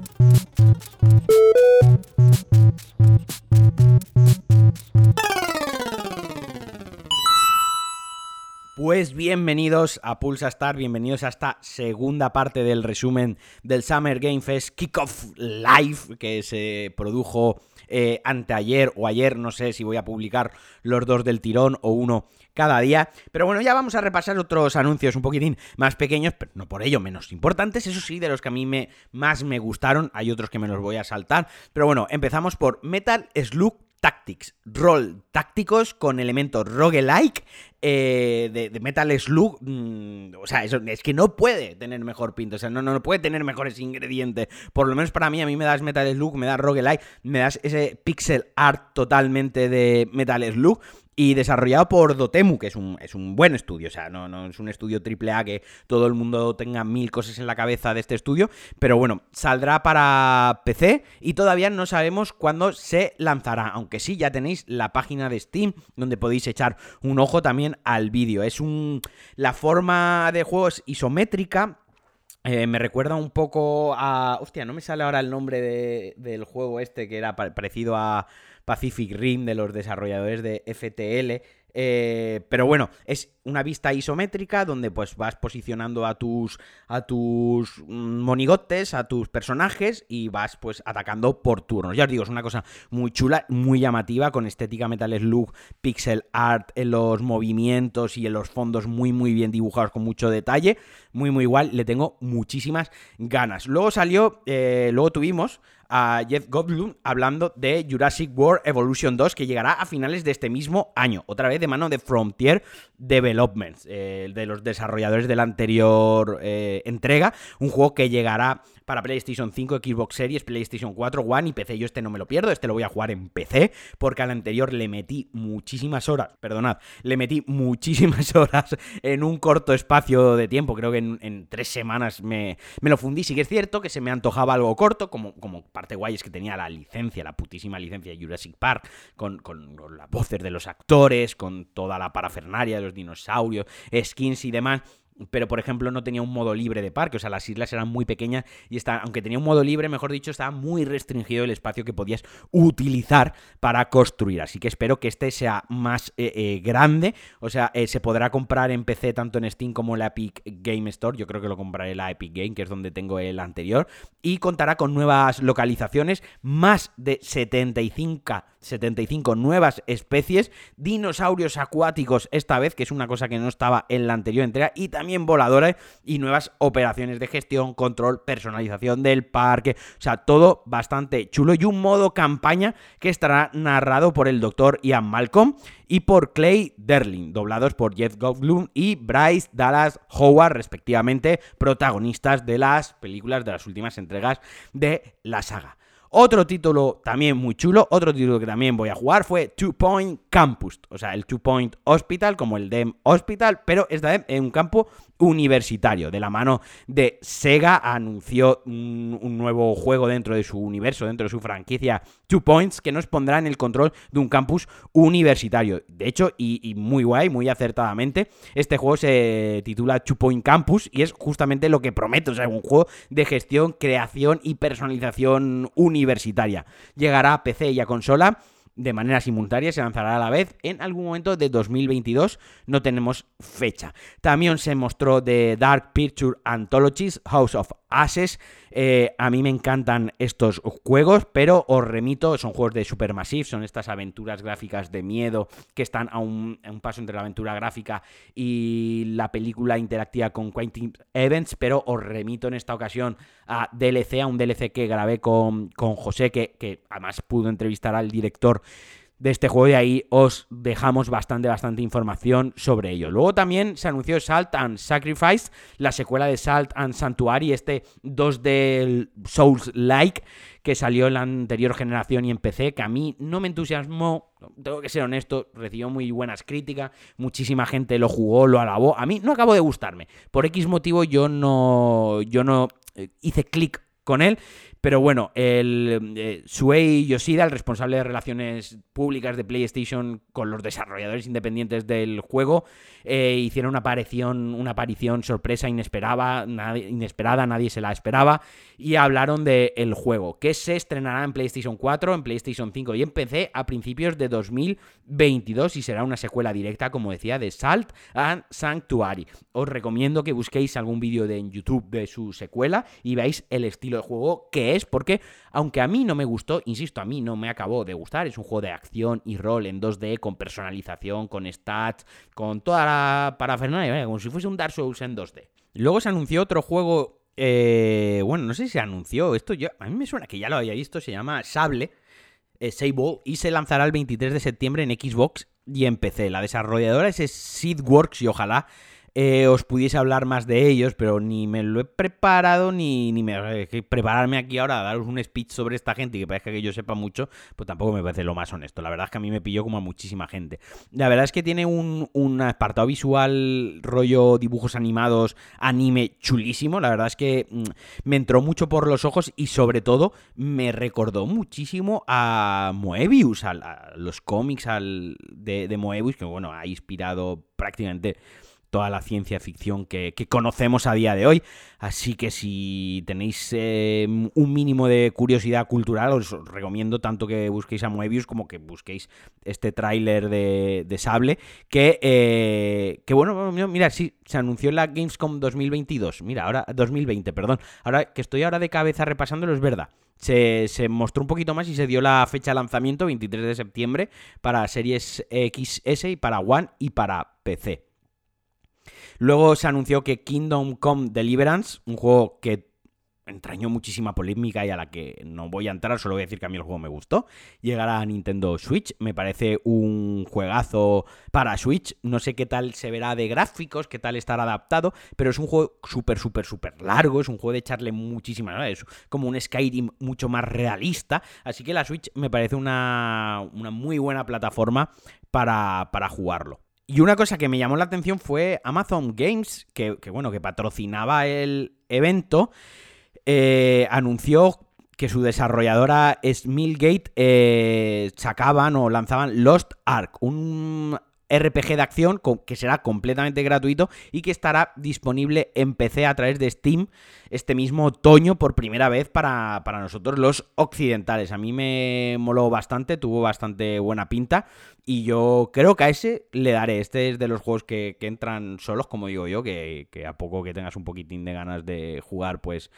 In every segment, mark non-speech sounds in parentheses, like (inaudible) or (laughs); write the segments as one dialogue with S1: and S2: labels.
S1: Thank you. Pues bienvenidos a Pulsa Star, bienvenidos a esta segunda parte del resumen del Summer Game Fest Kickoff Live que se produjo eh, anteayer o ayer, no sé si voy a publicar los dos del tirón o uno cada día. Pero bueno, ya vamos a repasar otros anuncios un poquitín más pequeños, pero no por ello menos importantes. Eso sí, de los que a mí me, más me gustaron. Hay otros que me los voy a saltar. Pero bueno, empezamos por Metal Slug Tactics, rol tácticos con elementos roguelike eh, de, Metal Slug. Mm, o sea, eso, es que no puede tener mejor pinto, o sea, no, no puede tener mejores ingredientes. Por lo menos para mí, a mí me das Metal Slug, me das roguelike, me das ese pixel art totalmente de Metal Slug y desarrollado por Dotemu, que es un, es un buen estudio, o sea, no, no es un estudio AAA que todo el mundo tenga mil cosas en la cabeza de este estudio, pero bueno, saldrá para PC y todavía no sabemos cuándo se lanzará, aunque sí, ya tenéis la página de Steam donde podéis echar un ojo también al vídeo. Es un... la forma de juego es isométrica, eh, me recuerda un poco a. Hostia, no me sale ahora el nombre del juego este que era parecido a Pacific Rim de los desarrolladores de FTL. Eh, pero bueno, es una vista isométrica donde pues vas posicionando a tus a tus mm, monigotes, a tus personajes y vas pues atacando por turnos. Ya os digo, es una cosa muy chula, muy llamativa con estética Metal Slug, pixel art en los movimientos y en los fondos muy muy bien dibujados con mucho detalle, muy muy igual, le tengo muchísimas ganas. Luego salió, eh, luego tuvimos a Jeff Goldblum hablando de Jurassic World Evolution 2 que llegará a finales de este mismo año, otra vez de mano de Frontier Eh, de los desarrolladores de la anterior eh, entrega, un juego que llegará para PlayStation 5, Xbox Series, PlayStation 4, One y PC. Yo este no me lo pierdo, este lo voy a jugar en PC, porque al anterior le metí muchísimas horas, perdonad, le metí muchísimas (laughs) horas en un corto espacio de tiempo, creo que en, tres semanas me, me, lo fundí. Sí que es cierto que se me antojaba algo corto, como, como parte guay es que tenía la licencia, la putísima licencia de Jurassic Park, con, con las voces de los actores, con toda la parafernaria de los dinosaurios, skins y demás pero por ejemplo no tenía un modo libre de parque, o sea, las islas eran muy pequeñas y está, aunque tenía un modo libre, mejor dicho, estaba muy restringido el espacio que podías utilizar para construir. Así que espero que este sea más eh, eh, grande, o sea, eh, se podrá comprar en PC tanto en Steam como en la Epic Game Store. Yo creo que lo compraré en la Epic Game, que es donde tengo el anterior, y contará con nuevas localizaciones, más de 75 75 nuevas especies, dinosaurios acuáticos esta vez, que es una cosa que no estaba en la anterior entrega, y también voladores y nuevas operaciones de gestión, control, personalización del parque, o sea, todo bastante chulo. Y un modo campaña que estará narrado por el doctor Ian Malcolm y por Clay Derling, doblados por Jeff Goldblum y Bryce Dallas Howard, respectivamente, protagonistas de las películas de las últimas entregas de la saga. Otro título también muy chulo, otro título que también voy a jugar fue Two Point Campus, o sea, el Two Point Hospital como el DEM Hospital, pero esta vez en un campo universitario. De la mano de Sega anunció un, nuevo juego dentro de su universo, dentro de su franquicia Two Points, que nos pondrá en el control de un campus universitario. De hecho, y, muy guay, muy acertadamente, este juego se titula Two Point Campus y es justamente lo que promete, o sea, un juego de gestión, creación y personalización universitaria. Llegará a PC y a consola de manera simultánea, se lanzará a la vez en algún momento de 2022, no tenemos fecha. También se mostró de Dark Picture Anthologies, House of Ashes, eh, a mí me encantan estos juegos, pero os remito, son juegos de Supermassive, son estas aventuras gráficas de miedo que están a un, paso entre la aventura gráfica y la película interactiva con Quentin Events, pero os remito en esta ocasión a DLC, a un DLC que grabé con, con José, que además pudo entrevistar al director de este juego y ahí os dejamos bastante, bastante información sobre ello. Luego también se anunció Salt and Sacrifice, la secuela de Salt and Sanctuary, este 2 del Souls-like que salió en la anterior generación y en PC, que a mí no me entusiasmó, tengo que ser honesto, recibió muy buenas críticas, muchísima gente lo jugó, lo alabó, a mí no acabó de gustarme. Por X motivo yo no, yo no eh, hice clic con él, Pero bueno, el eh, Suei Yoshida, el responsable de relaciones públicas de PlayStation con los desarrolladores independientes del juego, eh, hicieron una aparición, una aparición sorpresa inesperada, nadie, inesperada, nadie se la esperaba, y hablaron del juego, que se estrenará en PlayStation 4, en PlayStation 5 y en PC a principios de 2022 y será una secuela directa, como decía, de Salt and Sanctuary. Os recomiendo que busquéis algún vídeo de en YouTube de su secuela y veáis el estilo de juego que es, porque aunque a mí no me gustó, insisto, a mí no me acabó de gustar, es un juego de acción y rol en 2D con personalización, con stats, con toda la parafernalia, como si fuese un Dark Souls en 2D. Luego se anunció otro juego, eh, bueno, no sé si se anunció, esto yo, a mí me suena que ya lo había visto, se llama Sable, eh, Sable, y se lanzará el 23 de septiembre en Xbox y en PC. La desarrolladora es Seedworks y ojalá eh, os pudiese hablar más de ellos, pero ni me lo he preparado, ni, ni me que prepararme aquí ahora a daros un speech sobre esta gente y que parezca que yo sepa mucho, pues tampoco me parece lo más honesto. La verdad es que a mí me pilló como a muchísima gente. La verdad es que tiene un, un apartado visual, rollo dibujos animados, anime chulísimo. La verdad es que mm, me entró mucho por los ojos y sobre todo me recordó muchísimo a Moebius, a, los cómics al, de, de Moebius, que bueno, ha inspirado prácticamente toda la ciencia ficción que, conocemos a día de hoy. Así que si tenéis eh, un mínimo de curiosidad cultural, os recomiendo tanto que busquéis a Moebius como que busquéis este tráiler de, Sable. Que, eh, bueno, mira, sí, se anunció en la Gamescom 2022. Mira, ahora 2020, perdón. Ahora que estoy ahora de cabeza repasándolo, es verdad. Se, se, mostró un poquito más y se dio la fecha de lanzamiento, 23 de septiembre, para Series XS y para One y para PC. Luego se anunció que Kingdom Come Deliverance, un juego que entrañó muchísima polémica y a la que no voy a entrar, solo voy a decir que a mí el juego me gustó. Llegará a Nintendo Switch, me parece un juegazo para Switch. No sé qué tal se verá de gráficos, qué tal estará adaptado, pero es un juego súper, súper, súper largo. Es un juego de echarle muchísima. Es como un Skyrim mucho más realista. Así que la Switch me parece una, una muy buena plataforma para, para jugarlo. Y una cosa que me llamó la atención fue Amazon Games, que, bueno, que patrocinaba el evento, eh, anunció que su desarrolladora Smilgate eh, sacaban o lanzaban Lost Ark, un RPG de acción que será completamente gratuito y que estará disponible en PC a través de Steam este mismo otoño por primera vez para, nosotros los occidentales. A mí me moló bastante, tuvo bastante buena pinta y yo creo que a ese le daré. Este es de los juegos que, entran solos, como digo yo, que, que a poco que tengas un poquitín de ganas de jugar, pues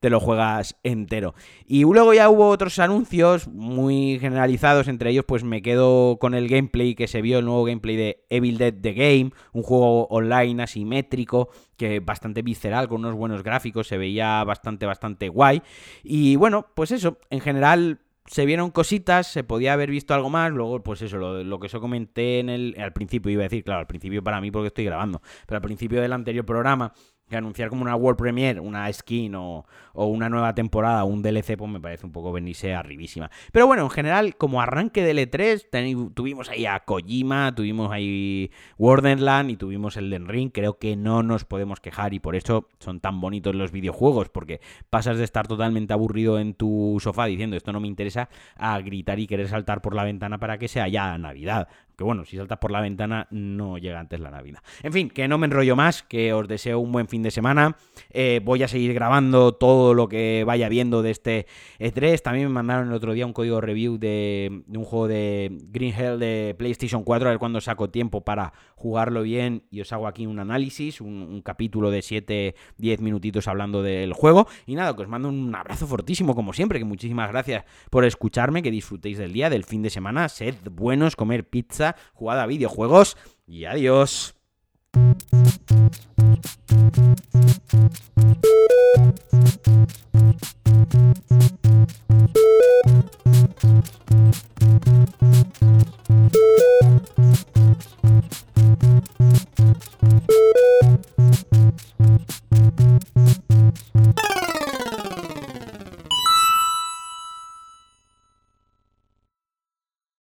S1: te lo juegas entero. Y luego ya hubo otros anuncios muy generalizados, entre ellos pues me quedo con el gameplay que se vio, el nuevo gameplay de Evil Dead The Game, un juego online asimétrico que bastante visceral, con unos buenos gráficos, se veía bastante, bastante guay. Y bueno, pues eso, en general se vieron cositas, se podía haber visto algo más, luego pues eso, lo, que yo comenté en el, al principio, iba a decir, claro, al principio para mí porque estoy grabando, pero al principio del anterior programa, que anunciar como una World Premiere, una skin o, una nueva temporada un DLC, pues me parece un poco venirse arribísima. Pero bueno, en general, como arranque de L3, tuvimos ahí a Kojima, tuvimos ahí Wardenland y tuvimos el Den Ring. Creo que no nos podemos quejar y por eso son tan bonitos los videojuegos, porque pasas de estar totalmente aburrido en tu sofá diciendo esto no me interesa a gritar y querer saltar por la ventana para que sea ya Navidad. Que bueno, si saltas por la ventana no llega antes la Navidad. En fin, que no me enrollo más, que os deseo un buen fin de semana. Eh, voy a seguir grabando todo lo que vaya viendo de este E3. También me mandaron el otro día un código review de, un juego de Green Hell de PlayStation 4, a ver cuándo saco tiempo para jugarlo bien y os hago aquí un análisis, un, capítulo de 7-10 minutitos hablando del juego. Y nada, que os mando un abrazo fortísimo como siempre, que muchísimas gracias por escucharme, que disfrutéis del día, del fin de semana, sed buenos, comer pizza jugada a videojuegos y adiós.